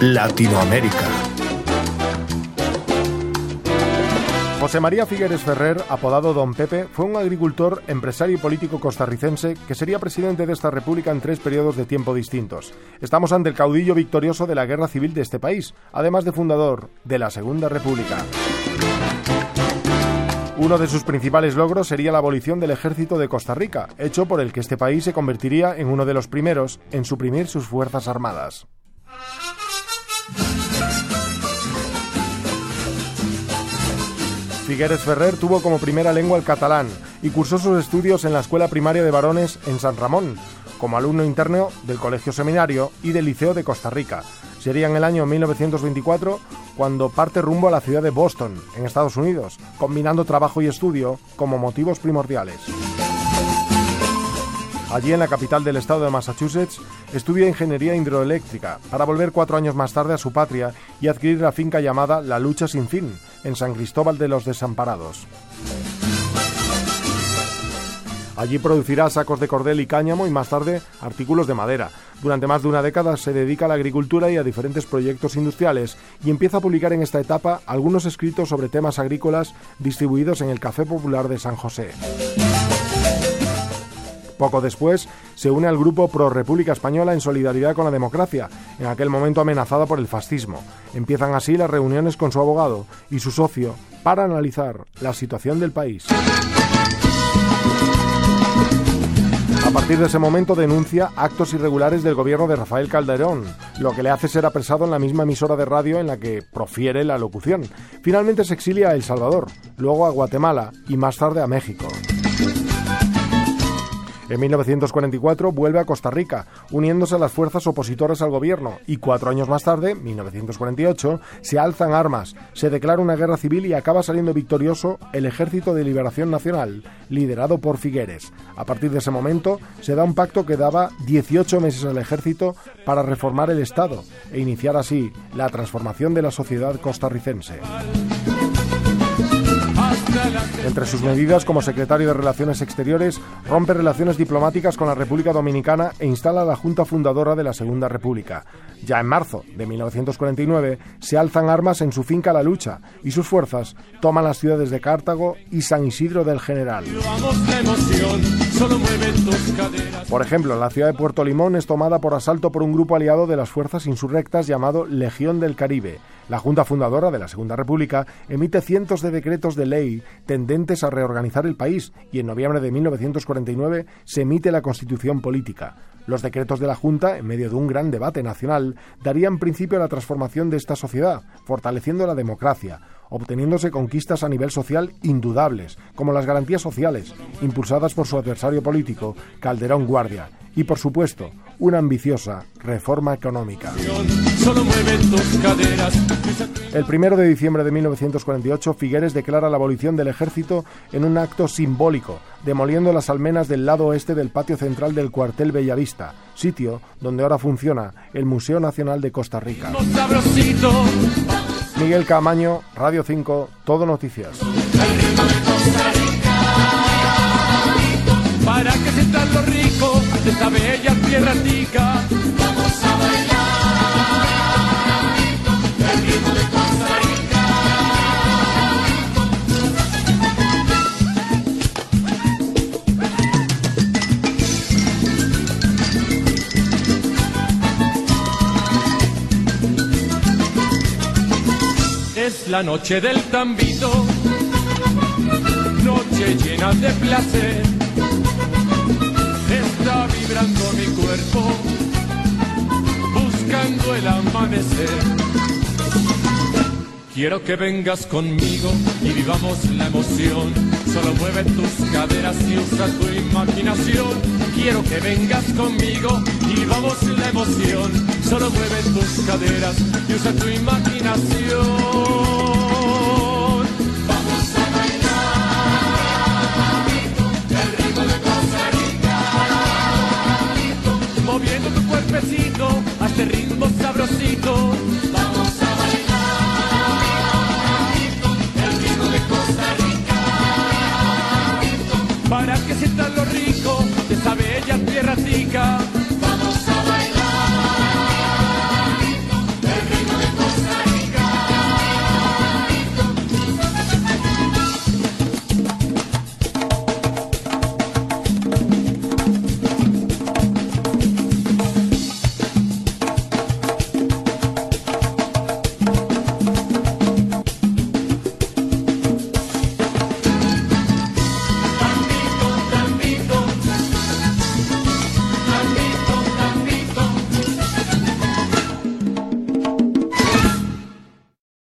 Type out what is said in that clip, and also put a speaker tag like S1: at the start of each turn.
S1: Latinoamérica.
S2: José María Figueres Ferrer, apodado Don Pepe, fue un agricultor, empresario y político costarricense que sería presidente de esta república en tres periodos de tiempo distintos. Estamos ante el caudillo victorioso de la guerra civil de este país, además de fundador de la Segunda República. Uno de sus principales logros sería la abolición del ejército de Costa Rica, hecho por el que este país se convertiría en uno de los primeros en suprimir sus fuerzas armadas. Figueres Ferrer tuvo como primera lengua el catalán y cursó sus estudios en la Escuela Primaria de Varones en San Ramón, como alumno interno del Colegio Seminario y del Liceo de Costa Rica. Sería en el año 1924 cuando parte rumbo a la ciudad de Boston, en Estados Unidos, combinando trabajo y estudio como motivos primordiales. Allí, en la capital del estado de Massachusetts, estudia ingeniería hidroeléctrica para volver cuatro años más tarde a su patria y adquirir la finca llamada La Lucha Sin Fin, en San Cristóbal de los Desamparados. Allí producirá sacos de cordel y cáñamo y más tarde artículos de madera. Durante más de una década se dedica a la agricultura y a diferentes proyectos industriales y empieza a publicar en esta etapa algunos escritos sobre temas agrícolas distribuidos en el Café Popular de San José. Poco después se une al grupo Pro República Española en solidaridad con la democracia, en aquel momento amenazada por el fascismo. Empiezan así las reuniones con su abogado y su socio para analizar la situación del país. A partir de ese momento denuncia actos irregulares del gobierno de Rafael Calderón, lo que le hace ser apresado en la misma emisora de radio en la que profiere la locución. Finalmente se exilia a El Salvador, luego a Guatemala y más tarde a México. En 1944 vuelve a Costa Rica, uniéndose a las fuerzas opositoras al gobierno, y cuatro años más tarde, 1948, se alzan armas, se declara una guerra civil y acaba saliendo victorioso el Ejército de Liberación Nacional, liderado por Figueres. A partir de ese momento se da un pacto que daba 18 meses al ejército para reformar el Estado e iniciar así la transformación de la sociedad costarricense. Entre sus medidas como secretario de Relaciones Exteriores, rompe relaciones diplomáticas con la República Dominicana e instala la Junta Fundadora de la Segunda República. Ya en marzo de 1949 se alzan armas en su finca La Lucha y sus fuerzas toman las ciudades de Cartago y San Isidro del General. Por ejemplo, la ciudad de Puerto Limón es tomada por asalto por un grupo aliado de las fuerzas insurrectas llamado Legión del Caribe. La Junta Fundadora de la Segunda República emite cientos de decretos de ley tendentes a reorganizar el país y en noviembre de 1949 se emite la Constitución Política. Los decretos de la Junta, en medio de un gran debate nacional, darían principio a la transformación de esta sociedad, fortaleciendo la democracia, obteniéndose conquistas a nivel social indudables, como las garantías sociales, impulsadas por su adversario político, Calderón Guardia, y por supuesto, una ambiciosa reforma económica. El primero de diciembre de 1948, Figueres declara la abolición del ejército en un acto simbólico, demoliendo las almenas del lado oeste del patio central del cuartel Bellavista, sitio donde ahora funciona el Museo Nacional de Costa Rica. Miguel Camaño, Radio 5, Todo Noticias.
S3: La noche del tambito, noche llena de placer. Está vibrando mi cuerpo, buscando el amanecer. Quiero que vengas conmigo y vivamos la emoción. Solo mueve tus caderas y usa tu imaginación. Quiero que vengas conmigo y vivamos la emoción. Solo mueve tus caderas y usa tu imaginación. sientan los ricos.